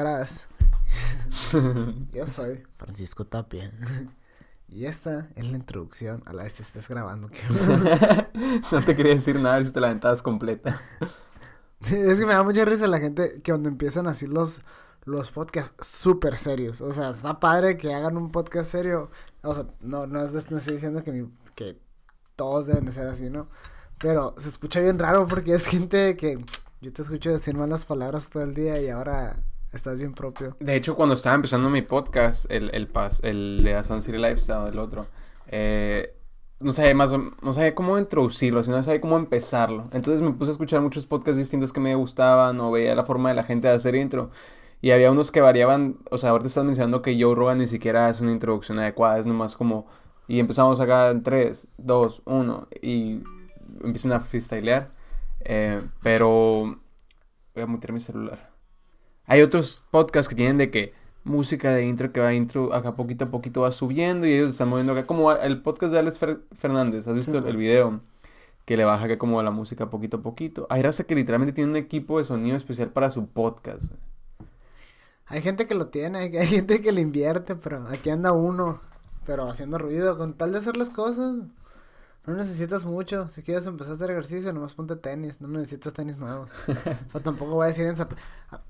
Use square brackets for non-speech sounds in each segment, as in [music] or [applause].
Gracias. [laughs] Yo soy Francisco Tapia. [laughs] Y esta es la introducción. A la vez te estés grabando. [laughs] no te quería decir nada si te la aventabas completa. es que me da mucha risa la gente que cuando empiezan así los, los podcasts súper serios. O sea, está padre que hagan un podcast serio. O sea, no, no, estoy diciendo que, que todos deben de ser así, ¿no? Pero se escucha bien raro porque es gente que yo te escucho decir malas palabras todo el día y ahora estás bien propio. De hecho, cuando estaba empezando mi podcast, el, el, pas, el de Sun City Lifestyle, el otro, eh, no sabía más, no sabía cómo introducirlo, sino no sabía cómo empezarlo. Entonces me puse a escuchar muchos podcasts distintos que me gustaban o veía la forma de la gente de hacer intro. Y había unos que variaban, o sea, ahorita estás mencionando que Joe Rogan ni siquiera hace una introducción adecuada, es nomás como, y empezamos acá en 3, 2, 1, y empiezan a freestylear. Eh, pero voy a mutear mi celular. Hay otros podcasts que tienen de que música de intro que va intro acá poquito a poquito va subiendo y ellos están moviendo acá como el podcast de Alex Fernández. ¿Has visto el, video? Que le baja acá como la música poquito a poquito. Hay raza que literalmente tiene un equipo de sonido especial para su podcast. Hay gente que lo tiene, hay gente que le invierte, pero aquí anda uno, pero haciendo ruido con tal de hacer las cosas. No necesitas mucho. Si quieres empezar a hacer ejercicio, nomás ponte tenis. No necesitas tenis nuevos. [laughs] o tampoco voy a decir en,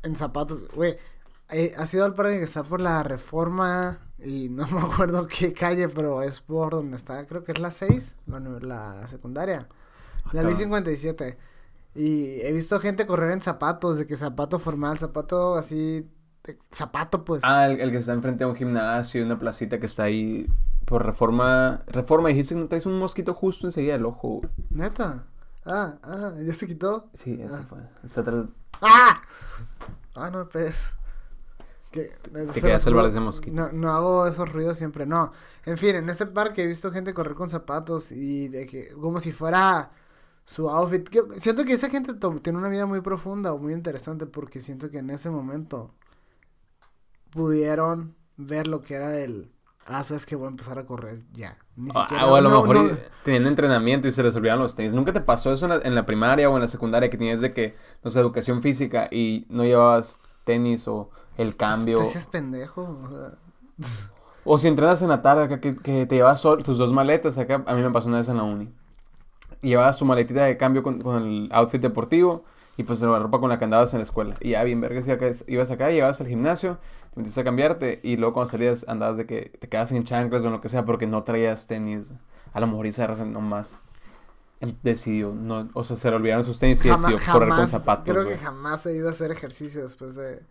en zapatos. Güey, eh, ha sido al parque que está por la reforma. Y [laughs] no me acuerdo qué calle, pero es por donde está. Creo que es la 6, la, la secundaria. La ley 57. Y he visto gente correr en zapatos, de que zapato formal, zapato así, zapato pues. Ah, el, el, que está enfrente a un gimnasio, una placita que está ahí por reforma. Reforma, dijiste que no traes un mosquito justo enseguida del ojo. Neta. Ah, ah, ¿ya se quitó? Sí, ya se ah. fue. Está atrás. ¡Ah! Ah, no, pues. Que, Te quedas salvar ese mosquito. No, no hago esos ruidos siempre, no. En fin, en este parque he visto gente correr con zapatos y de que, como si fuera su outfit. siento que esa gente tiene una vida muy profunda o muy interesante porque siento que en ese momento pudieron ver lo que era el ah, sabes que voy a empezar a correr ya. Ni ah, siquiera, o a lo mejor teniendo entrenamiento y se les olvidaron los tenis. ¿Nunca te pasó eso en la, primaria o en la secundaria que tenías de que, no sé, educación física y no llevabas tenis o el cambio? Te hacías pendejo, o sea... O si entrenas en la tarde acá, que, que te llevas tus dos maletas acá, a mí me pasó una vez en la uni. llevabas tu maletita de cambio con, con el outfit deportivo y pues la ropa con la que andabas en la escuela. Y ya bien verga, si ibas acá, ibas al gimnasio, te metiste a cambiarte y luego cuando salías andabas de que te quedas en chanclas o lo que sea porque no traías tenis. A lo mejor esa razón nomás decidió, no, o sea, se le olvidaron sus tenis y decidió correr con zapatos. Creo que jamás he ido a hacer ejercicio después de,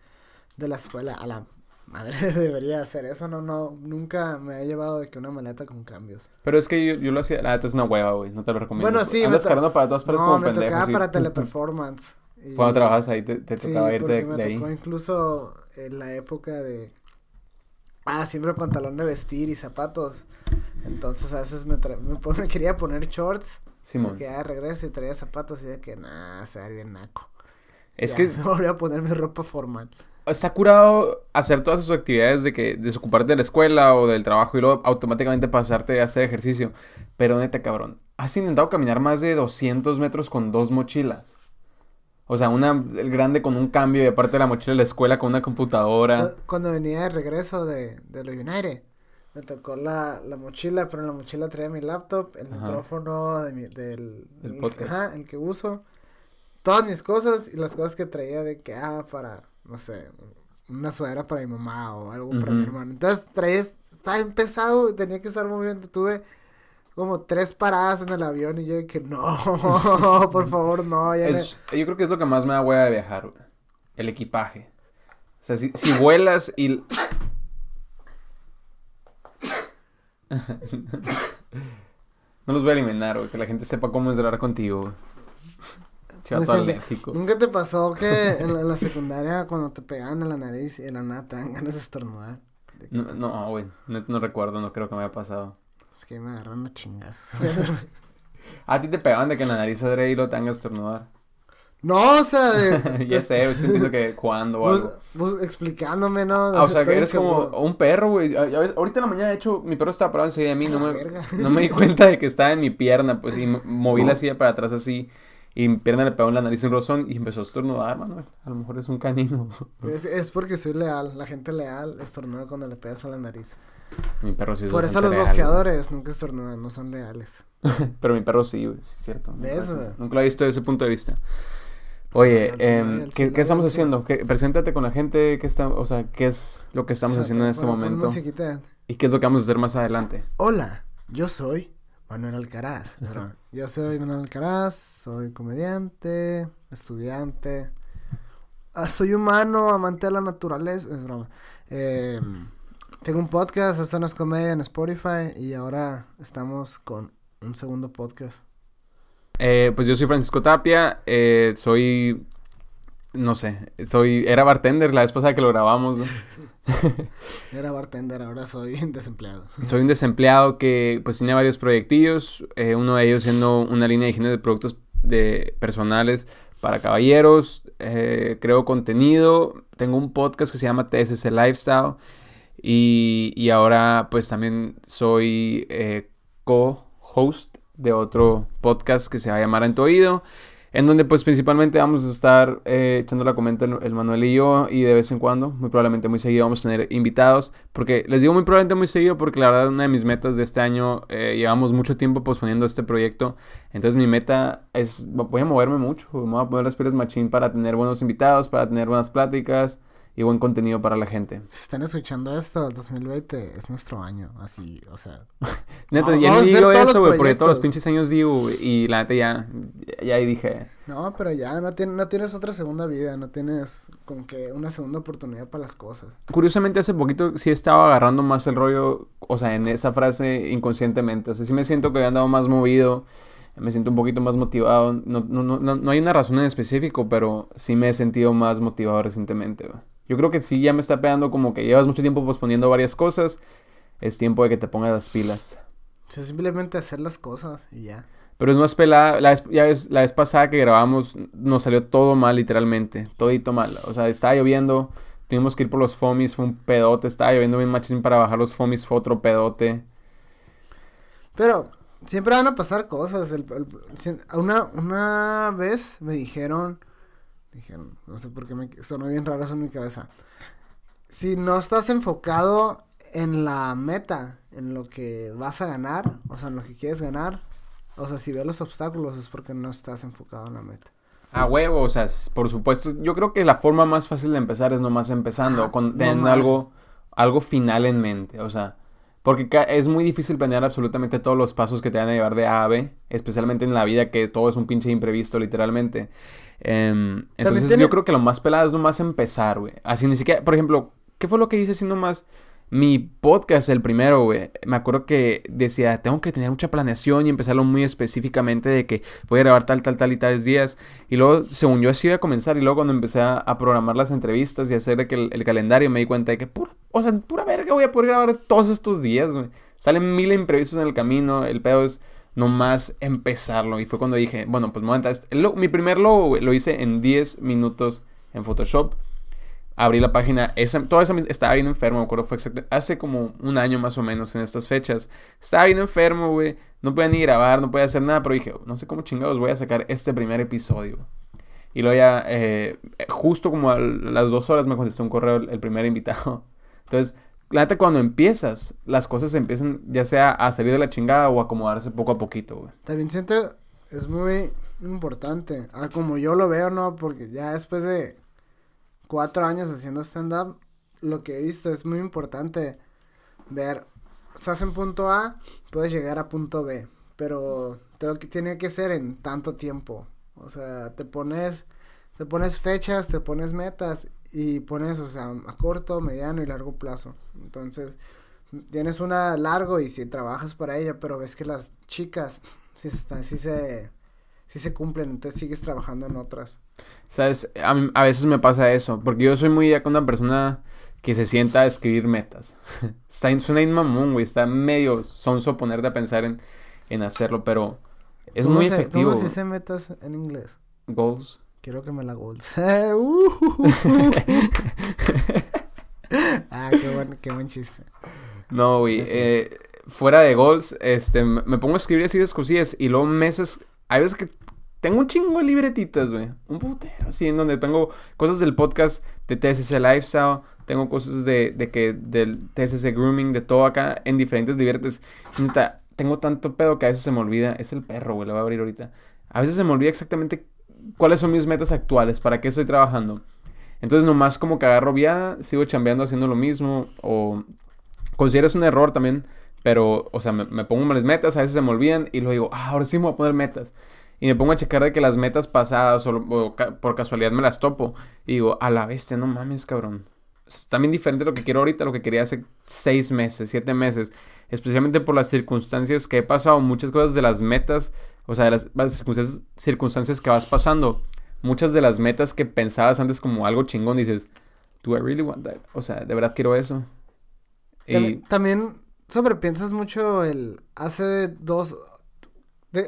de la escuela. A la madre [laughs] debería hacer eso, no, no, nunca me ha llevado de que una maleta con cambios. Pero es que yo, yo lo hacía, la neta es una hueva, güey, no te lo recomiendo. Bueno, sí. Andas cargando para todas partes no, como me pendejo. para [laughs] teleperformance. Cuando trabajas ahí te, te tocaba irte de, me ahí. Tocó incluso en la época de ah, siempre pantalón de vestir y zapatos. Entonces a veces me, [laughs] me, quería poner shorts. Simón. Que ya regreso y traía zapatos y ya que nada, se ve bien naco. Es que [laughs] me volví a poner mi ropa formal. Está curado hacer todas sus actividades de que desocuparte de la escuela o del trabajo y luego automáticamente pasarte a hacer ejercicio. Pero neta, cabrón, ¿has intentado caminar más de 200 metros con dos mochilas? O sea, una el grande con un cambio y aparte de la mochila de la escuela con una computadora. Cuando venía de regreso de, de lo United, me tocó la, la mochila, pero en la mochila traía mi laptop, el micrófono de mi, del el, podcast. Ajá, el que uso, todas mis cosas y las cosas que traía de que, ah, para, no sé, una sudadera para mi mamá o algo para mi hermano. Entonces traía, estaba empezado, tenía que estar moviendo, tuve como tres paradas en el avión y yo que no, [laughs] por favor, no. Yo creo que es lo que más me da hueá de viajar, El equipaje. O sea, si, si vuelas y... [laughs] no los voy a eliminar, güey. Que la gente sepa cómo entrar contigo, ¿Nunca te pasó que en la, secundaria cuando te pegaban en la nariz y en la nata dan ganas de estornudar? No, güey. no, recuerdo, no creo que me haya pasado. Es que me agarraron a chingas. [laughs] a ti te pegaban de que la nariz adrede y lo tengas estornudar. No, o sea, de, [laughs] ya sé, estoy diciendo que cuando o algo. Vos, explicándome, ¿no? Ah, o sea, que eres como un perro, güey. Ahorita en la mañana, de hecho, mi perro estaba parado enseguida de mí. No me, no me di [laughs] cuenta de que estaba en mi pierna, pues, y moví la silla para atrás así. Y mi pierna le pegó en la nariz un rozón y empezó a estornudar, Manuel. A lo mejor es un canino. Es, es porque soy leal. La gente leal estornuda cuando le pegas a la nariz. Mi perro sí es Por eso los leal, boxeadores nunca estornudan, no son leales. [laughs] Pero mi perro sí, güey, sí es cierto. ¿Ves, Nunca- güey? Nunca lo he visto desde ese punto de vista. Oye, em, ¿qué, estamos haciendo? ¿Qué- preséntate con la gente, ¿qué está, o sea, qué es lo que estamos O sea, haciendo en este momento? musiquita. ¿Y qué es lo que vamos a hacer más adelante? Hola, yo soy Manuel Alcaraz. [laughs] Yo soy Manuel Alcaraz, soy comediante, estudiante. ah, soy humano, amante de la naturaleza. Es broma. Eh, tengo un podcast, esto no es comedia en Spotify. Y ahora estamos con un segundo podcast. Eh, pues yo soy Francisco Tapia, eh, soy, no sé, soy, era bartender la vez pasada que lo grabamos, ¿no? [laughs] Era bartender, ahora soy [laughs] desempleado. Soy un desempleado que pues tiene varios proyectillos, eh, uno de ellos siendo una línea de higiene de productos de personales para caballeros, eh, creo contenido, tengo un podcast que se llama TSC Lifestyle y, y ahora pues también soy eh, co-host de otro podcast que se va a llamar En tu oído, en donde pues principalmente vamos a estar eh, echando la comenta el, el Manuel y yo y de vez en cuando, muy probablemente muy seguido vamos a tener invitados, porque les digo muy probablemente muy seguido porque la verdad una de mis metas de este año, eh, llevamos mucho tiempo posponiendo este proyecto, entonces mi meta es, voy a moverme mucho, voy a poner las pilas machín para tener buenos invitados, para tener buenas pláticas y buen contenido para la gente. Si están escuchando esto, el 2020 es nuestro año. Así, o sea. [laughs] Neta, ya hacer digo eso, güey, porque todos los pinches años digo, y la neta ya, ya ahí dije, No, pero ya no, tien- no tienes otra segunda vida, no tienes como que una segunda oportunidad para las cosas. Curiosamente hace poquito sí estaba agarrando más el rollo, o sea, en esa frase inconscientemente, o sea, sí me siento que he andado más movido, me siento un poquito más motivado, no, no, no, no, no hay una razón en específico, pero sí me he sentido más motivado recientemente, güey. Yo creo que sí ya me está pegando como que llevas mucho tiempo posponiendo varias cosas, es tiempo de que te pongas las pilas. O sea, simplemente hacer las cosas y ya. Pero es más pelada. La vez, ya ves, la vez pasada que grabamos nos salió todo mal, literalmente. Todito mal. O sea, estaba lloviendo. Tuvimos que ir por los fomis. Fue un pedote. Estaba lloviendo bien machín para bajar los fomis. Fue otro pedote. Pero siempre van a pasar cosas. el- el- si- una, una vez me dijeron, dijeron, no sé por qué me sonó bien raro eso en mi cabeza. Si no estás enfocado en la meta, en lo que vas a ganar, o sea, en lo que quieres ganar, o sea, si ves los obstáculos es porque no estás enfocado en la meta. A huevo, o sea, por supuesto. Yo creo que la forma más fácil de empezar es nomás empezando. Ajá, con teniendo nomás. algo, algo final en mente. O sea, porque es muy difícil planear absolutamente todos los pasos que te van a llevar de A a B. Especialmente en la vida, que todo es un pinche imprevisto, literalmente. Em, entonces, tiene- yo creo que lo más pelado es nomás empezar, güey. Así ni siquiera, por ejemplo, ¿qué fue lo que hice así nomás? Mi podcast, el primero, güey. Me acuerdo que decía, tengo que tener mucha planeación y empezarlo muy específicamente de que voy a grabar tal, tal, tal y tales días. Y luego, según yo, así iba a comenzar. Y luego, cuando empecé a, a programar las entrevistas y hacer de que el, el calendario, me di cuenta de que, pura, o sea, pura verga, voy a poder grabar todos estos días, güey. Salen mil imprevistos en el camino. El pedo es nomás empezarlo. Y fue cuando dije, bueno, pues me lo- mi primer logo, lo hice en 10 minutos en Photoshop. Abrí la página, esa, toda esa, estaba bien enfermo, me acuerdo, fue exacto, hace como un año más o menos en estas fechas. Estaba bien enfermo, güey, no podía ni grabar, no podía hacer nada, pero dije, no sé cómo chingados voy a sacar este primer episodio. Y luego ya, eh, justo como a las dos horas me contestó un correo el primer invitado. [laughs] Entonces, la neta, cuando empiezas, las cosas empiezan ya sea a salir de la chingada o a acomodarse poco a poquito, güey. También siento, es muy importante, ah, como yo lo veo, ¿no? Porque ya después de cuatro años haciendo stand-up, lo que he visto es muy importante ver, estás en punto A, puedes llegar a punto B, pero tengo que, tiene que ser en tanto tiempo. O sea, te pones, te pones fechas, te pones metas y pones, o sea, a corto, mediano y largo plazo. Entonces, tienes una largo y si trabajas para ella, pero ves que las chicas sí, están, sí se, sí se cumplen, entonces sigues trabajando en otras. ¿Sabes? A, mí- a veces me pasa eso, porque yo soy muy ya con una persona que se sienta a escribir metas. [laughs] está, en- suena mamón, güey, está medio sonso ponerte a pensar en, en hacerlo, pero es ¿Cómo muy se- efectivo. ¿Cómo se dice metas en inglés? Goals. Quiero que me la goals. [laughs] Uh. [laughs] ah, qué buen, qué buen chiste. No, güey. Eh, fuera de goals, este, me pongo a escribir así de cosillas y luego meses. Hay veces que tengo un chingo de libretitas, güey. Un putero, así, en donde tengo cosas del podcast de TSC Lifestyle. Tengo cosas de, de que, del TSC Grooming, de todo acá, en diferentes. Neta, tengo tanto pedo que a veces se me olvida. Es el perro, güey, lo voy a abrir ahorita. A veces se me olvida exactamente cuáles son mis metas actuales, para qué estoy trabajando. Entonces, nomás como que agarro vía, sigo chambeando haciendo lo mismo. O considero es un error también. Pero, o sea, me, pongo unas metas, a veces se me olvidan y luego digo, ah, ahora sí me voy a poner metas y me pongo a checar de que las metas pasadas o, por casualidad me las topo. Y digo, a la bestia, no mames, cabrón. Es también diferente lo que quiero ahorita, lo que quería hace seis meses, siete meses. Especialmente por las circunstancias que he pasado, muchas cosas de las metas, o sea, de las, circunstancias, circunstancias que vas pasando. Muchas de las metas que pensabas antes como algo chingón, dices, ¿Do I really want that? O sea, ¿de verdad quiero eso? Y... También sobrepiensas mucho el hace dos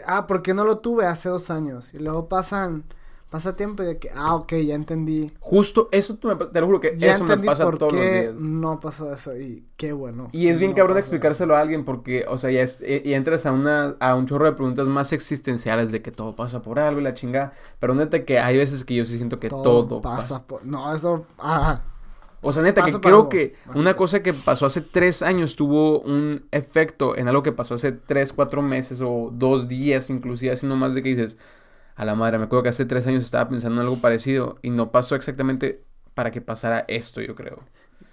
ah, porque no lo tuve hace dos años. Y luego pasan, pasa tiempo y de que, ah, ok, ya entendí. Justo eso, te lo juro que eso me pasa por todos los días. No pasó eso y qué bueno. Y es bien cabrón explicárselo a alguien porque, o sea, ya eh, y entras a una, a un chorro de preguntas más existenciales de que todo pasa por algo y la chingada. Pero neta que hay veces que yo sí siento que todo, pasa, por. No, eso. Ah, o sea, neta, que creo que una cosa que pasó hace tres años tuvo un efecto en algo que pasó hace tres, cuatro meses o dos días, inclusive, así nomás de que dices, a la madre, me acuerdo que hace tres años estaba pensando en algo parecido y no pasó exactamente para que pasara esto, yo creo.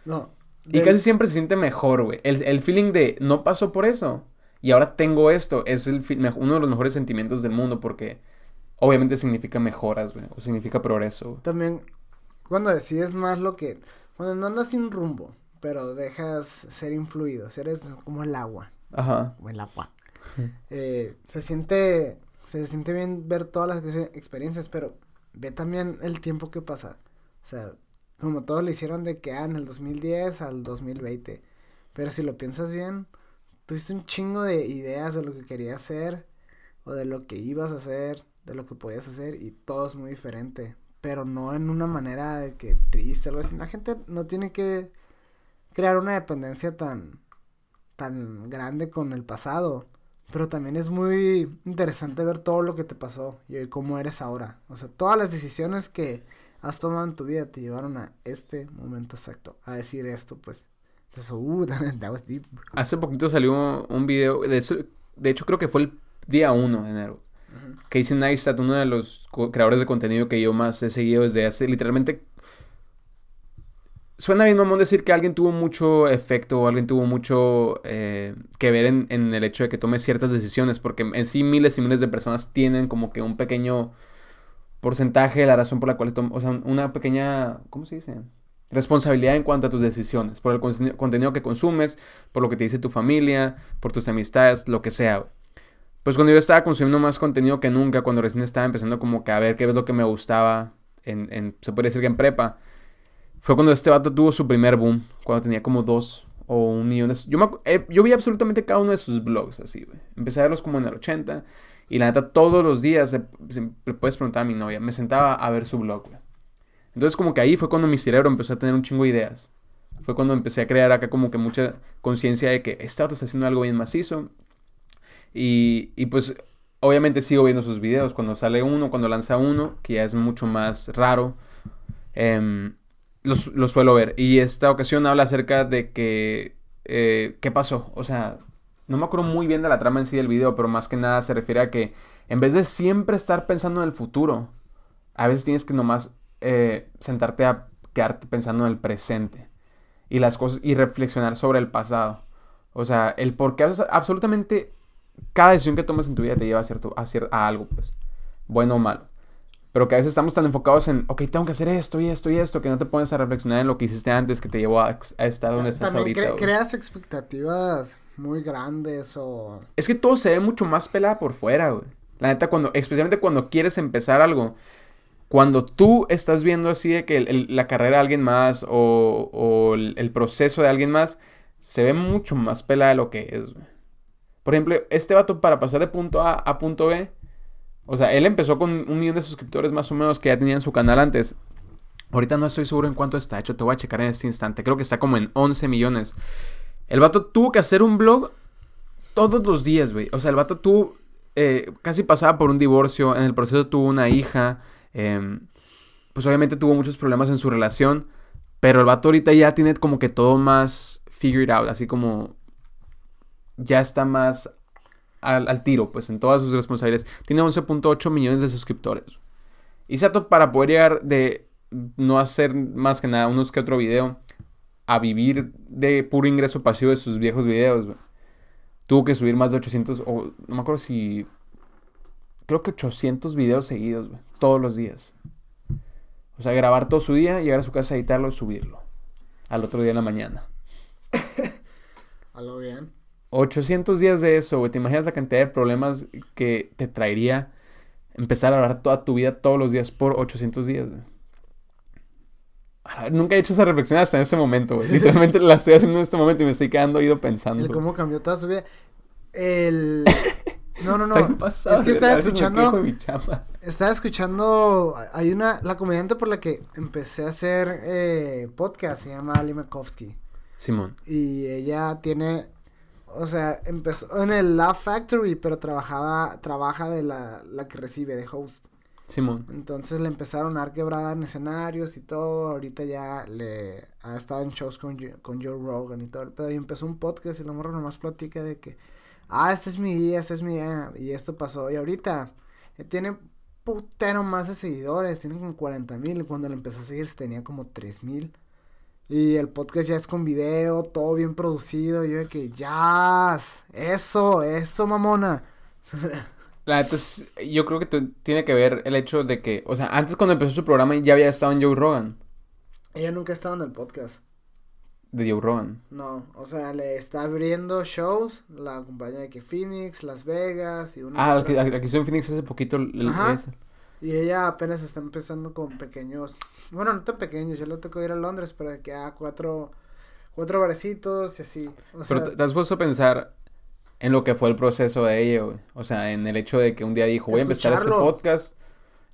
No. Y casi siempre se siente mejor, güey. El, feeling de no pasó por eso y ahora tengo esto es el, uno de los mejores sentimientos del mundo porque obviamente significa mejoras, güey, o significa progreso. También cuando decides más lo que cuando no andas sin rumbo, pero dejas ser influido, eres como el agua. Ajá. Como el agua. Eh, se siente, se siente bien ver todas las experiencias, pero ve también el tiempo que pasa. O sea, como todos lo hicieron de que, ah, en el 2010 al 2020. Pero si lo piensas bien, tuviste un chingo de ideas de lo que querías hacer, o de lo que ibas a hacer, de lo que podías hacer, y todo es muy diferente pero no en una manera que triste, algo así. La gente no tiene que crear una dependencia tan, tan grande con el pasado. Pero también es muy interesante ver todo lo que te pasó y cómo eres ahora. O sea, todas las decisiones que has tomado en tu vida te llevaron a este momento exacto. A decir esto, pues. Entonces, uh, [laughs] that was deep. Hace poquito salió un video, de, eso, de hecho creo que fue el día 1 de enero Casey Neistat, uno de los creadores de contenido que yo más he seguido desde hace literalmente. Suena bien mamón decir que alguien tuvo mucho efecto o alguien tuvo mucho eh, que ver en, el hecho de que tome ciertas decisiones, porque en sí miles y miles de personas tienen como que un pequeño porcentaje de la razón por la cual toman, o sea, una pequeña, ¿cómo se dice? Responsabilidad en cuanto a tus decisiones, por el contenido que consumes, por lo que te dice tu familia, por tus amistades, lo que sea pues cuando yo estaba consumiendo más contenido que nunca, cuando recién estaba empezando como que a ver qué es lo que me gustaba, en, se puede decir que en prepa, fue cuando este vato tuvo su primer boom, cuando tenía como dos o un millón de... Yo, eh, yo vi absolutamente cada uno de sus blogs así, güey. Empecé a verlos como en el 80 y la neta todos los días, le, puedes preguntar a mi novia, me sentaba a ver su blog, güey. Entonces como que ahí fue cuando mi cerebro empezó a tener un chingo de ideas. Fue cuando empecé a crear acá como que mucha conciencia de que este vato está haciendo algo bien macizo y, y pues obviamente sigo viendo sus videos cuando sale uno, cuando lanza uno, que ya es mucho más raro. Eh, lo, suelo ver. Y esta ocasión habla acerca de que... Eh, ¿Qué pasó? O sea, no me acuerdo muy bien de la trama en sí del video, pero más que nada se refiere a que en vez de siempre estar pensando en el futuro, a veces tienes que nomás eh, sentarte a quedarte pensando en el presente y las cosas y reflexionar sobre el pasado. O sea, el por qué absolutamente cada decisión que tomas en tu vida te lleva a, cierto, a, a algo, pues, bueno o malo. Pero que a veces estamos tan enfocados en, ok, tengo que hacer esto y esto y esto, que no te pones a reflexionar en lo que hiciste antes que te llevó a, estar donde estás ahorita. creas expectativas muy grandes o... Es que todo se ve mucho más pelada por fuera, güey. La neta, cuando, especialmente cuando quieres empezar algo, cuando tú estás viendo así de que la carrera de alguien más o, o el, el, proceso de alguien más, se ve mucho más pelada de lo que es, güey. Por ejemplo, este vato para pasar de punto A a punto B, o sea, él empezó con un millón de suscriptores más o menos que ya tenía en su canal antes. Ahorita no estoy seguro en cuánto está hecho, te voy a checar en este instante. Creo que está como en 11 millones. El vato tuvo que hacer un blog todos los días, güey. O sea, el vato tuvo eh, casi pasaba por un divorcio, en el proceso tuvo una hija, em, pues obviamente tuvo muchos problemas en su relación, pero el vato ahorita ya tiene como que todo más figured out, así como ya está más al, al tiro, pues en todas sus responsabilidades. Tiene 11.8 millones de suscriptores. Y Sato para poder llegar de no hacer más que nada unos que otro video a vivir de puro ingreso pasivo de sus viejos videos, tuvo que subir más de 800 o no me acuerdo si creo que 800 videos seguidos, güey, todos los días. O sea, grabar todo su día, llegar a su casa, editarlo y subirlo. Al otro día en la mañana. [laughs] A lo bien. 800 días de eso, güey. ¿Te imaginas la cantidad de problemas que te traería empezar a grabar toda tu vida todos los días por 800 días, güey? Nunca he hecho esa reflexión hasta en este momento, güey. Literalmente [laughs] la estoy haciendo en este momento y me estoy quedando oído pensando. El cómo cambió toda su vida. El... [laughs] No, no, no. Pasado, es que estaba escuchando... Estaba escuchando, hay una, la comediante por la que empecé a hacer eh, podcast, se llama Ali Makovsky. Simón. Y ella tiene, o sea, empezó en el Laugh Factory, pero trabajaba, trabaja de la, la que recibe, de host. Simón. Entonces le empezaron a dar quebrada en escenarios y todo. Ahorita ya le ha estado en shows con, con Joe Rogan y todo. el pedo. Y empezó un podcast y la morra nomás platica de que, ah, este es mi día, este es mi día. Y esto pasó. Y ahorita eh, tiene putero más de seguidores. Tiene como 40 mil. Cuando le empezó a seguir tenía como 3 mil. Y el podcast ya es con video, todo bien producido. Y yo de que, ya, eso, eso, mamona. [laughs] La neta yo creo que tiene que ver el hecho de que, o sea, antes cuando empezó su programa ya había estado en Joe Rogan. Ella nunca ha estado en el podcast. De Joe Rogan. No, o sea, le está abriendo shows la compañía de que Phoenix, Las Vegas y una Ah, que estuvo en Phoenix hace poquito. el- el- Ajá. ese. Y ella apenas está empezando con pequeños, bueno, no tan pequeños, yo le tocó ir a Londres, pero de que a cuatro, cuatro barecitos y así. O Pero te, te has puesto a pensar en lo que fue el proceso de ella, güey. O sea, en el hecho de que un día dijo, voy a empezar este podcast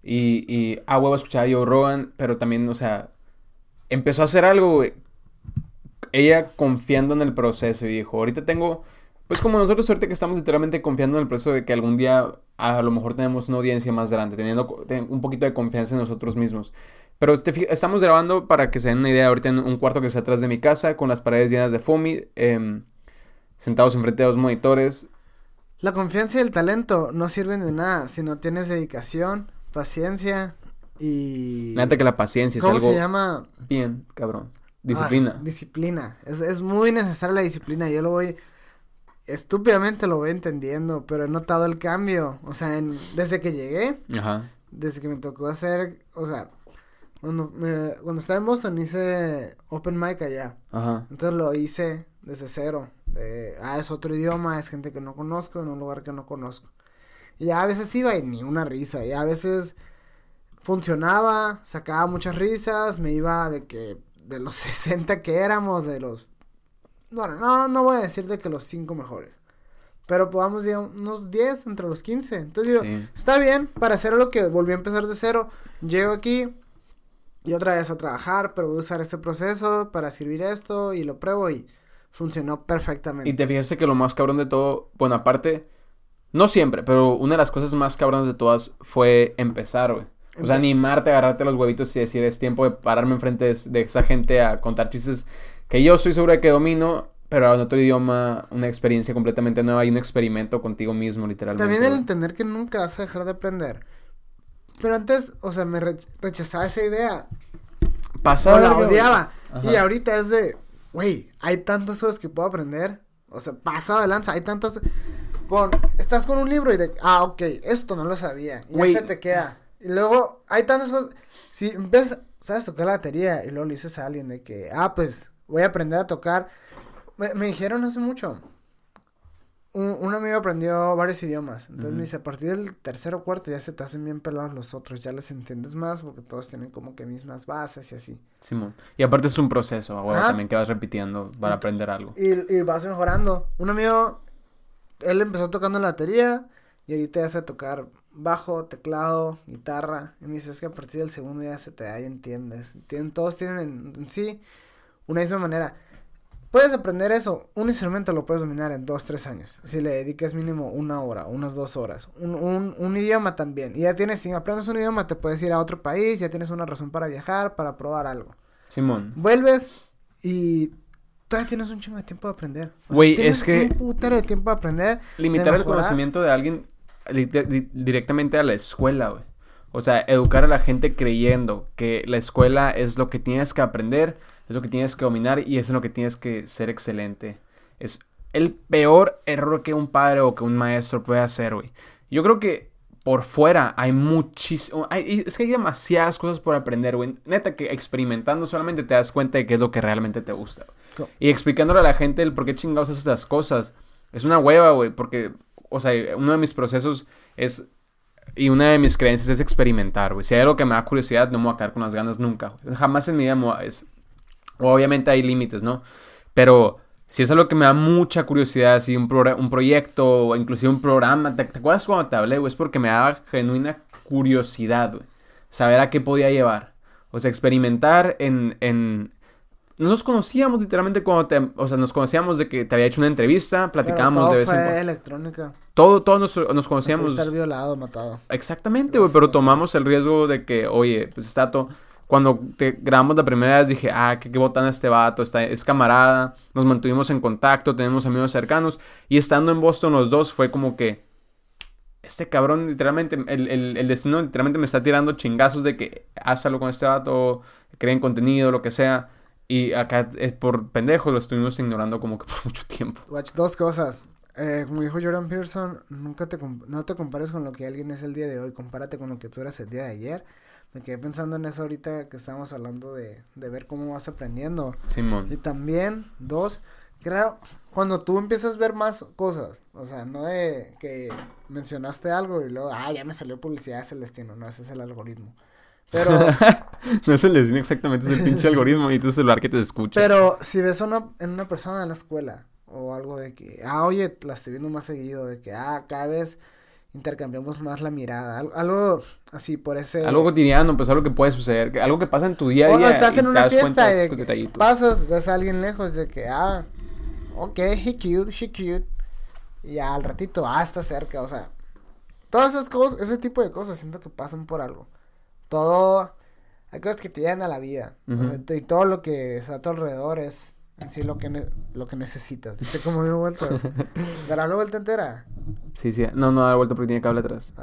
y, y ah, huevo a escuchar a Joe Rogan, pero también, o sea, empezó a hacer algo, güey. Ella confiando en el proceso y dijo, ahorita tengo, pues como nosotros ahorita que estamos literalmente confiando en el proceso de que algún día a lo mejor tenemos una audiencia más grande, teniendo un poquito de confianza en nosotros mismos. Pero te estamos grabando para que se den una idea ahorita en un cuarto que está atrás de mi casa, con las paredes llenas de foamy, em, sentados enfrente de dos monitores. la confianza y el talento no sirven de nada si no tienes dedicación, paciencia y... Neta que la paciencia es ¿Cómo algo se llama? bien, cabrón. Disciplina. Ah, disciplina. Es, es muy necesaria la disciplina. Yo lo voy. Estúpidamente lo voy entendiendo, pero he notado el cambio. O sea, en- desde que llegué, Ajá. desde que me tocó hacer. O sea, cuando, me- cuando estaba en Boston hice Open Mic allá. Ajá. Entonces lo hice desde cero. De, ah, es otro idioma, es gente que no conozco, en un lugar que no conozco. Y ya a veces iba y ni una risa. Y a veces funcionaba, sacaba muchas risas, me iba de que de los [laughs] 60 que éramos, de los... Bueno, no, no voy a decir de que los 5 mejores. Pero podamos decir unos 10 entre los 15. Entonces digo, Sí. está bien para hacer lo que volví a empezar de cero. Llego aquí y otra vez a trabajar, pero voy a usar este proceso para servir esto y lo pruebo y funcionó perfectamente. Y te fijaste que lo más cabrón de todo, bueno, aparte, no siempre, pero una de las cosas más cabronas de todas fue empezar, güey. O sea, animarte, agarrarte los huevitos y decir, es tiempo de pararme enfrente de, de esa gente a contar chistes que yo estoy seguro de que domino, pero en otro idioma, una experiencia completamente nueva y un experimento contigo mismo, literalmente. También el entender que nunca vas a dejar de aprender. Pero antes, o sea, me rech- rechazaba esa idea. Pasaba o la odiaba. Y ahorita es de, güey, hay tantas cosas que puedo aprender. O sea, pasado de lanza, hay tantas... Con, estás con un libro y de, ah, ok, esto no lo sabía. Y ya se te queda. Y luego, hay tantas cosas... Si empiezas, sabes tocar la batería y luego le dices a alguien de que, ah, pues, voy a aprender a tocar. Me, me dijeron hace mucho. Un, un amigo aprendió varios idiomas. Entonces me dice, a partir del tercero o cuarto ya se te hacen bien pelados los otros. Ya les entiendes más porque todos tienen como que mismas bases y así. Simón. Y aparte es un proceso, güey, también que vas repitiendo para aprender algo. Y, y vas mejorando. Un amigo, él empezó tocando la batería y ahorita ya sabe tocar bajo, teclado, guitarra. Y me dice, es que a partir del segundo ya se te da y entiendes. Tienen, todos tienen en, en sí una misma manera. puedes aprender eso. Un instrumento lo puedes dominar en dos, tres años. Si le dedicas mínimo una hora, unas dos horas. Un, un, un idioma también. Y ya tienes, si aprendes un idioma, te puedes ir a otro país, ya tienes una razón para viajar, para probar algo. Simón. Vuelves y todavía tienes un chingo de tiempo de aprender. Güey, es que- Un putero de tiempo de aprender. Limitar de el conocimiento de alguien di- directamente a la escuela, güey. O sea, educar a la gente creyendo que la escuela es lo que tienes que aprender, es lo que tienes que dominar y es en lo que tienes que ser excelente. Es el peor error que un padre o que un maestro puede hacer, güey. Yo creo que por fuera hay muchísimo... hay- es que hay demasiadas cosas por aprender, güey. Neta que experimentando solamente te das cuenta de qué es lo que realmente te gusta. Co- Y explicándole a la gente el por qué chingados haces las cosas. Es una hueva, güey, porque, o sea, uno de mis procesos es, y una de mis creencias es experimentar, güey. Si hay algo que me da curiosidad, no me voy a quedar con las ganas nunca. Jamás en mi vida me voy a- es, obviamente hay límites, ¿no? Pero si es algo que me da mucha curiosidad, si un, un proyecto o inclusive un programa, ¿te, te acuerdas cuando te hablé, güey? Es porque me daba genuina curiosidad, güey. Saber a qué podía llevar. O sea, experimentar en, en... No nos conocíamos literalmente cuando te... O sea, nos conocíamos de que te había hecho una entrevista, platicábamos todo de vez en cuando. electrónica. Todo, todos nos, nos No conocíamos. estar violado, matado. Exactamente, güey, pero tomamos el riesgo de que, oye, pues está todo... Cuando te grabamos la primera vez dije, ah, qué, qué botana este vato, está, es camarada, nos mantuvimos en contacto, tenemos amigos cercanos, y estando en Boston los dos fue como que, este cabrón literalmente, el, el, el destino literalmente me está tirando chingazos de que haz algo con este vato, creen contenido, lo que sea, y acá es por pendejos lo estuvimos ignorando como que [laughs] por mucho tiempo. Watch, dos cosas. Eh, como dijo Jordan Peterson, nunca te no te compares con lo que alguien es el día de hoy, compárate con lo que tú eras el día de ayer. Me quedé pensando en eso ahorita que estábamos hablando de, de ver cómo vas aprendiendo. Y Simón. también, dos, claro, cuando tú empiezas a ver más cosas, o sea, no de que mencionaste algo y luego, ah, ya me salió publicidad, es el destino, no, ese es el algoritmo. Pero, [laughs] no es el destino exactamente, es el pinche algoritmo y tu celular que te escucha. pero si ves una, en una persona en la escuela, o algo de que, ah, oye, la estoy viendo más seguido, de que, ah, cada vez intercambiamos más la mirada, al- algo así por ese... Algo cotidiano, pues algo que puede suceder, que- algo que pasa en tu día a O día. estás y en una fiesta de y detallitos. pasas, ves a alguien lejos de que, ah, ok, he cute, she cute. Y al ratito, ah, está cerca, o sea. Todas esas cosas, ese tipo de cosas siento que pasan por algo. Todo, hay cosas que te llegan a la vida. o sea, y todo lo que está a tu alrededor es en sí lo que, ne- lo que necesitas. ¿Viste cómo dio vueltas? [laughs] Dará la vuelta entera. Sí, sí. No, no da vuelta porque tiene cable atrás.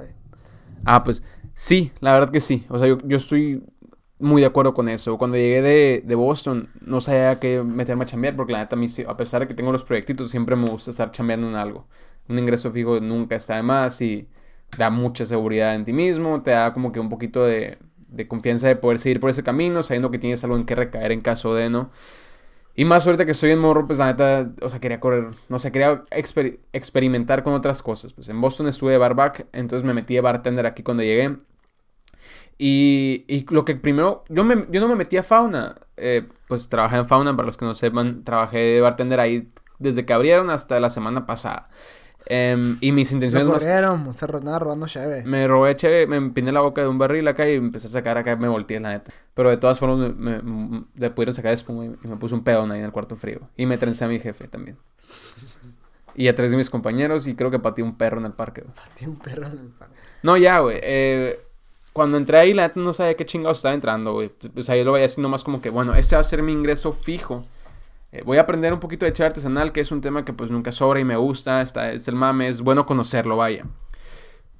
Ah, pues sí, la verdad que sí. O sea, yo, yo estoy muy de acuerdo con eso. Cuando llegué de, de Boston, no sabía qué meterme a chambear porque la neta, a, mí a pesar de que tengo los proyectitos, siempre me gusta estar chambeando en algo. Un ingreso fijo nunca está de más y da mucha seguridad en ti mismo, te da como que un poquito de, de confianza de poder seguir por ese camino, sabiendo que tienes algo en que recaer en caso de, ¿no? Y más ahorita que estoy en morro, pues la neta, o sea, quería correr, no sé, quería exper- experimentar con otras cosas. Pues en Boston estuve de barback, entonces me metí de bartender aquí cuando llegué. Y, y lo que primero, yo, me, yo no me metí a fauna, eh, pues trabajé en fauna, para los que no sepan, trabajé de bartender ahí desde que abrieron hasta la semana pasada. Em, y mis intenciones más... corrieron, se andaba robando cheve. Me robé, me empiné la boca de un barril acá y empecé a sacar acá, me volteé la neta. Pero de todas formas, me, pudieron sacar espuma y, y me puse un pedón ahí en el cuarto frío. Y me trencé a mi jefe también. [laughs] Y a tres de mis compañeros y creo que pateé un perro en el parque. güey. Pateé un perro en el parque. No, ya, güey. eh, cuando entré ahí, la neta no sabía qué chingados estaba entrando, güey. O sea, yo lo veía así nomás como que, bueno, este va a ser mi ingreso fijo. Eh, voy a aprender un poquito de char artesanal, que es un tema que pues nunca sobra y me gusta. Está, es el mame, es bueno conocerlo, vaya.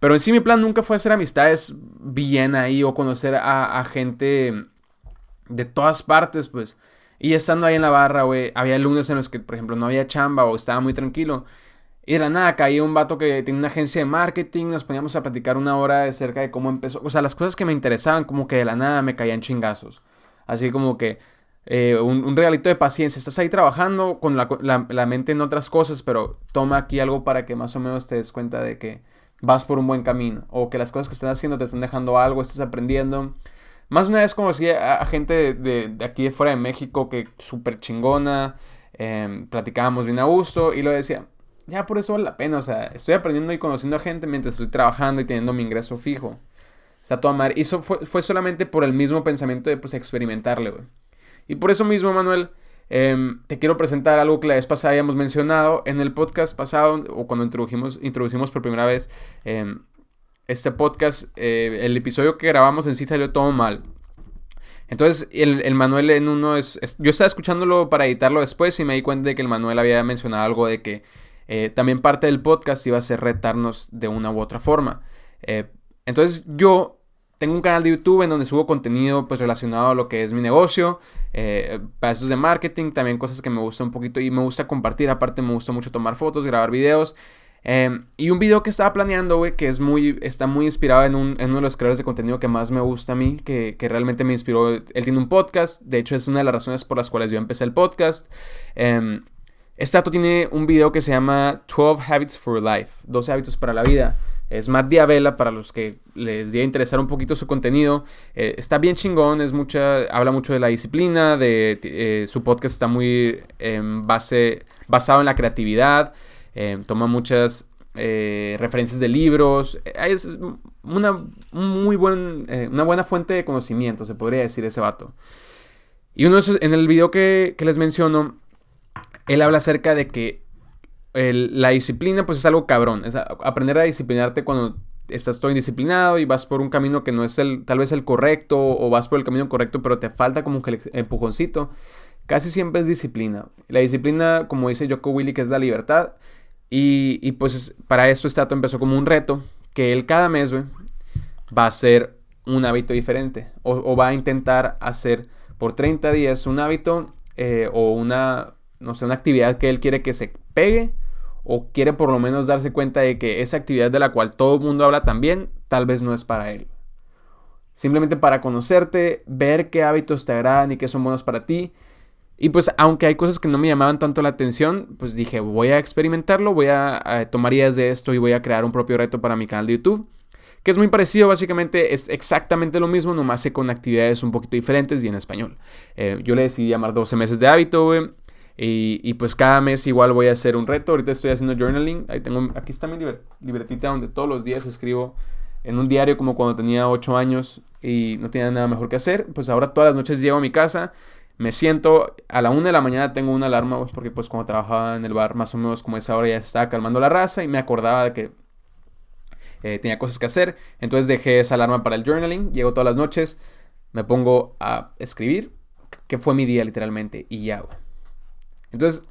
Pero en sí mi plan nunca fue hacer amistades bien ahí o conocer a, gente de todas partes, pues. Y estando ahí en la barra, güey, había lunes en los que, por ejemplo, no había chamba o estaba muy tranquilo. Y de la nada caía un vato que tenía una agencia de marketing, nos poníamos a platicar una hora de cerca de cómo empezó. O sea, las cosas que me interesaban, como que de la nada me caían chingazos. Así como que eh, un, regalito de paciencia. Estás ahí trabajando con la- la mente en otras cosas, pero toma aquí algo para que más o menos te des cuenta de que vas por un buen camino. O que las cosas que estás haciendo te están dejando algo, estás aprendiendo. Más una vez conocí a, gente de aquí de fuera de México que súper chingona. em, platicábamos bien a gusto y lo decía, ya por eso vale la pena. O sea, estoy aprendiendo y conociendo a gente mientras estoy trabajando y teniendo mi ingreso fijo. Está toda madre. Y eso fue, fue solamente por el mismo pensamiento de pues experimentarle, güey. Y por eso mismo, Manuel, Em, te quiero presentar algo que la vez pasada habíamos mencionado en el podcast pasado, o cuando introdujimos, introducimos por primera vez em, este podcast. Eh, el episodio que grabamos en sí salió todo mal. Entonces, el, Manuel en uno es, Yo estaba escuchándolo para editarlo después y me di cuenta de que el Manuel había mencionado algo de que eh, también parte del podcast iba a ser retarnos de una u otra forma. Eh, entonces, yo tengo un canal de YouTube en donde subo contenido pues relacionado a lo que es mi negocio, eh, pasos de marketing, también cosas que me gustan un poquito y me gusta compartir. Aparte me gusta mucho tomar fotos, grabar videos. Em, y un video que estaba planeando, güey, que es muy, está muy inspirado en, uno de los creadores de contenido que más me gusta a mí, que, realmente me inspiró. Él tiene un podcast, de hecho es una de las razones por las cuales yo empecé el podcast. Em, este tiene un video que se llama 12 Habits for Life, 12 hábitos para la vida. Es Matt Diabela, para los que les diera interesar un poquito su contenido. Eh, está bien chingón, es mucha, habla mucho de la disciplina, de eh, su podcast está muy en base, basado en la creatividad, eh, toma muchas referencias de libros. Es una, muy buen, una buena fuente de conocimiento, se podría decir ese vato. Y uno en el video que, que les menciono, él habla acerca de que la disciplina pues es algo cabrón. Es aprender a disciplinarte cuando estás todo indisciplinado y vas por un camino que no es el tal vez el correcto o vas por el camino correcto pero te falta como el empujoncito. Casi siempre es disciplina. La disciplina, como dice Joko Willy, que es la libertad. Y, pues para esto este dato empezó como un reto que él cada mes va a hacer un hábito diferente o, va a intentar hacer por 30 días un hábito eh, o una, no sé, una actividad que él quiere que se pegue o quiere por lo menos darse cuenta de que esa actividad de la cual todo el mundo habla también, tal vez no es para él. Simplemente para conocerte, ver qué hábitos te agradan y qué son buenos para ti. Y pues aunque hay cosas que no me llamaban tanto la atención, pues dije, voy a experimentarlo, voy a, tomar ideas de esto y voy a crear un propio reto para mi canal de YouTube. Que es muy parecido, básicamente es exactamente lo mismo, nomás que con actividades un poquito diferentes y en español. Eh, yo le decidí llamar 12 meses de hábito, y, pues cada mes igual voy a hacer un reto. Ahorita estoy haciendo journaling. Ahí tengo, aquí está mi libretita donde todos los días escribo en un diario como cuando tenía 8 años y no tenía nada mejor que hacer. Pues ahora todas las noches llego a mi casa, me siento, a la 1 de la mañana tengo una alarma, pues, porque pues cuando trabajaba en el bar más o menos como esa hora ya estaba calmando la raza y me acordaba de que eh, tenía cosas que hacer. Entonces dejé esa alarma para el journaling, llego todas las noches, me pongo a escribir, que fue mi día literalmente, y ya, entonces,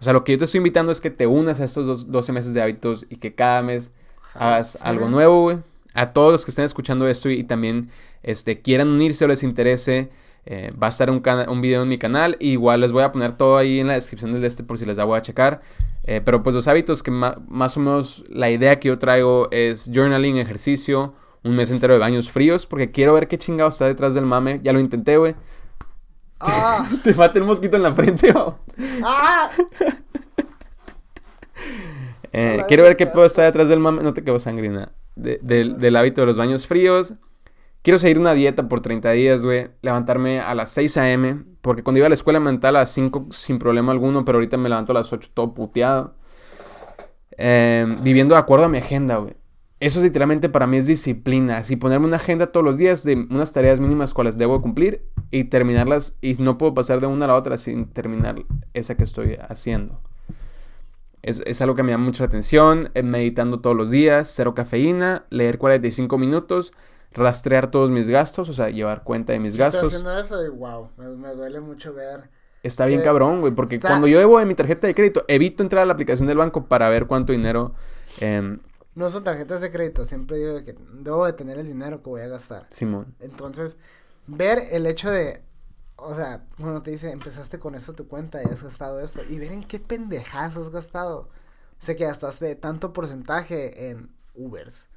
o sea, lo que yo te estoy invitando es que te unas a estos 12 meses de hábitos y que cada mes hagas algo nuevo, güey. A todos los que estén escuchando esto y, también este, quieran unirse o les interese, eh, va a estar un, un, video en mi canal. igual les voy a poner todo ahí en la descripción del este por si les da voy a checar. Eh, pero pues los hábitos que más o menos la idea que yo traigo es journaling, ejercicio, un mes entero de baños fríos, porque quiero ver qué chingado está detrás del mame. Ya lo intenté, güey. Ah. [laughs] Te mata el mosquito en la frente, ah. [laughs] eh, quiero ver qué puedo estar detrás del mame. No te quedo sangrina. del hábito de los baños fríos. Quiero seguir una dieta por 30 días, güey. Levantarme a las 6 a.m. Porque cuando iba a la escuela me levantaba a las 5 sin problema alguno. Pero ahorita me levanto a las 8 todo puteado. Eh, viviendo de acuerdo a mi agenda, güey. Eso es literalmente para mí es disciplina. Así ponerme una agenda todos los días de unas tareas mínimas cuales debo cumplir y terminarlas. Y no puedo pasar de una a la otra sin terminar esa que estoy haciendo. Es, algo que me llama mucho la atención. Eh, meditando todos los días, cero cafeína, leer 45 minutos, rastrear todos mis gastos, o sea, llevar cuenta de mis gastos. Estoy haciendo eso y wow, me, duele mucho ver. Está bien cabrón, güey, porque cuando yo debo de mi tarjeta de crédito, evito entrar a la aplicación del banco para ver cuánto dinero eh, no son tarjetas de crédito, siempre digo que debo de tener el dinero que voy a gastar. Simón. Entonces, ver el hecho de, o sea, cuando te dice, empezaste con esto tu cuenta y has gastado esto, y ver en qué pendejas has gastado. O sea, que gastaste tanto porcentaje en Ubers,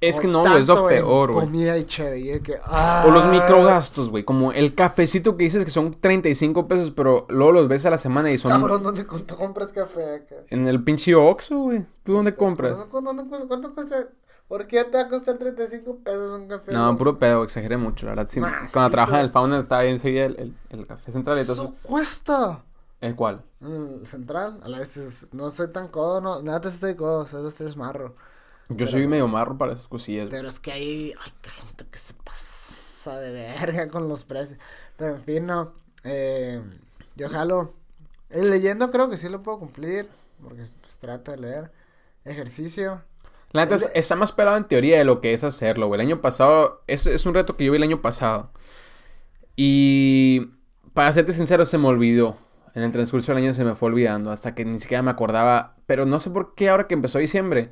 es que no, es lo peor, güey. Comida y chévere, que, O los microgastos, güey. Como el cafecito que dices que son 35 pesos, pero luego los ves a la semana y son. Cabrón, ¿dónde compras café acá? En el pinche Oxxo, güey. ¿Tú dónde compras? ¿Cuánto, cuesta? ¿Por qué te va a costar 35 pesos un café? No, puro pedo, exageré mucho, la verdad. Sí, cuando trabajaba en el Fauna estaba bien seguida el, el, café central. Entonces... ¡Eso cuesta! ¿El cuál? El central. A la vez no soy tan codo, no. Nada te estoy codo, o sea, dos, tres marro. Yo soy medio marro para esas cosillas. Pero es que hay, hay gente que se pasa de verga con los precios. Pero en fin, no. Eh, Yo jalo. El leyendo creo que sí lo puedo cumplir. Porque pues, trato de leer. Ejercicio. La neta es- está más pelado en teoría de lo que es hacerlo, güey. El año pasado, es, es un reto que yo vi el año pasado. Y para serte sincero, se me olvidó. En el transcurso del año se me fue olvidando, hasta que ni siquiera me acordaba. Pero no sé por qué ahora que empezó diciembre,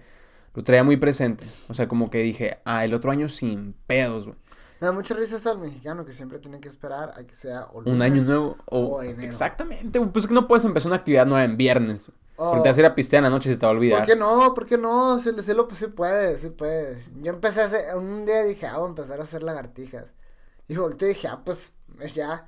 lo traía muy presente. O sea, como que dije, ah, el otro año sin pedos, güey. Me da mucha risa eso al mexicano que siempre tiene que esperar a que sea o Un año nuevo. O, o enero. Exactamente. Pues es que no puedes empezar una actividad nueva en viernes. güey. Porque te vas a ir a pistear en la noche y se te va a olvidar. ¿Por qué no? ¿Por qué no? Sí, sí lo sí puedes, sí puedes. Yo empecé a hacer, un día dije, ah, voy a empezar a hacer lagartijas. Y volteé y dije, ah, pues, es ya.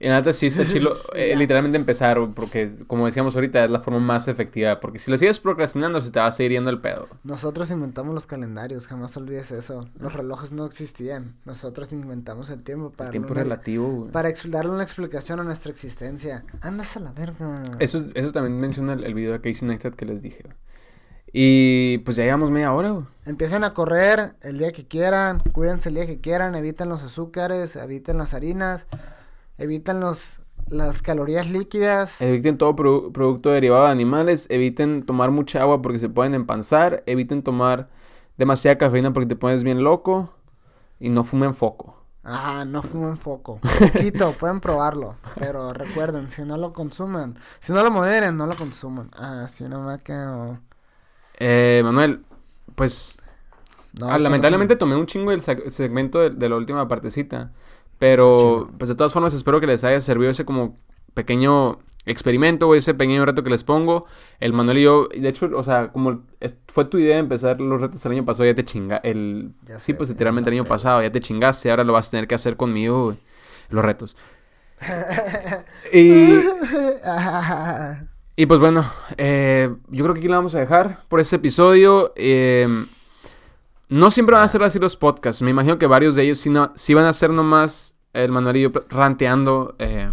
Y la sí está [laughs] chilo, eh, literalmente empezar, porque como decíamos ahorita, es la forma más efectiva. Porque si lo sigues procrastinando, se te va a seguir yendo el pedo. Nosotros inventamos los calendarios, jamás olvides eso. Los relojes no existían. Nosotros inventamos el tiempo para, El tiempo una- relativo, güey. para darle una explicación a nuestra existencia. Andas a la verga. Eso, eso también menciona el, el video de Casey Neistat que les dije. Y pues ya llevamos media hora, güey. Empiecen a correr el día que quieran, cuídense el día que quieran, eviten los azúcares, eviten las harinas, eviten los las calorías líquidas. Eviten todo produ- producto derivado de animales, eviten tomar mucha agua porque se pueden empanzar, eviten tomar demasiada cafeína porque te pones bien loco y no fumen foco. Ajá, no fumen foco. Poquito, [laughs] pueden probarlo. Pero recuerden, si no lo consuman, si no lo moderen, no lo consuman. Ah, si no me quedo. Eh, Manuel, pues No, Ah, no lamentablemente se- tomé un chingo seg- segmento de, de la última partecita. Pero, pues de todas formas, espero que les haya servido ese como pequeño experimento, güey, ese pequeño reto que les pongo. El Manuel y yo, de hecho, o sea, como fue tu idea empezar los retos el año pasado, ya te chinga. El, Ya sí, sé, pues literalmente el año pasado, ya te chingaste, ahora lo vas a tener que hacer conmigo, güey. Los retos. [laughs] y, y pues bueno, eh, yo creo que aquí la vamos a dejar por este episodio. Eh, no siempre van a ser así los podcasts. Me imagino que varios de ellos sí, no, sí van a ser nomás el Manuel y yo ranteando. eh,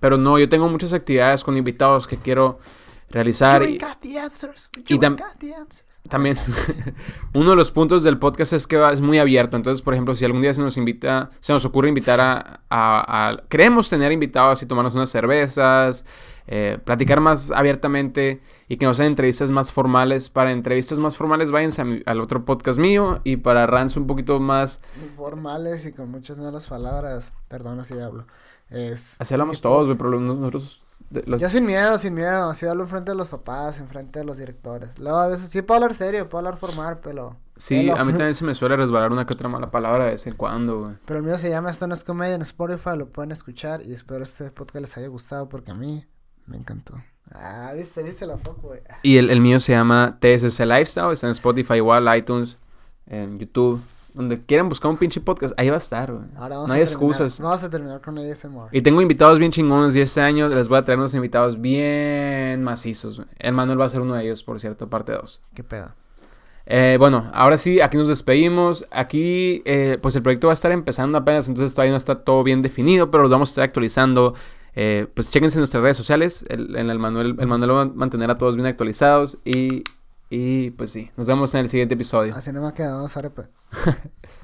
pero no, yo tengo muchas actividades con invitados que quiero realizar. You y- ain't got the answers. y You tam- ain't got the answers. también [laughs] uno de los puntos del podcast es que va- es muy abierto. Entonces, por ejemplo, si algún día se nos invita, se nos ocurre invitar a, a- a- queremos tener invitados y tomarnos unas cervezas, eh, platicar más abiertamente y que nos sean entrevistas más formales. Para entrevistas más formales, váyanse a mi- al otro podcast mío y para Rans un poquito más. Formales y con muchas malas palabras. Perdón, así hablo. Es. Así hablamos todos, güey, pero nosotros. de- los- Yo sin miedo, sin miedo. Así hablo enfrente de los papás, enfrente de los directores. Luego a veces sí puedo hablar serio, puedo hablar formal, pero. sí, a mí también [laughs] se me suele resbalar una que otra mala palabra de vez en cuando, güey. Pero el mío se llama Esto no es comedia en Spotify, lo pueden escuchar y espero este podcast les haya gustado porque a mí me encantó. Ah, viste, viste la foco, güey. Y el, el mío se llama TSS Lifestyle. Está en Spotify igual, iTunes, en YouTube. Donde quieran buscar un pinche podcast, ahí va a estar, güey. Ahora vamos No a hay terminar- excusas. Vamos a terminar con ASMR. Y tengo invitados bien chingones y este año les voy a traer unos invitados bien macizos. güey. El Manuel va a ser uno de ellos, por cierto, parte 2. ¿Qué pedo? Eh, bueno, ahora sí, aquí nos despedimos. Aquí, eh, pues el proyecto va a estar empezando apenas, entonces todavía no está todo bien definido, pero los vamos a estar actualizando. Eh, pues chéquense en nuestras redes sociales. El, en el Manuel, el Manuel va a mantener a todos bien actualizados. Y, y pues sí, nos vemos en el siguiente episodio. Así no me ha quedado, Zarepe. [laughs]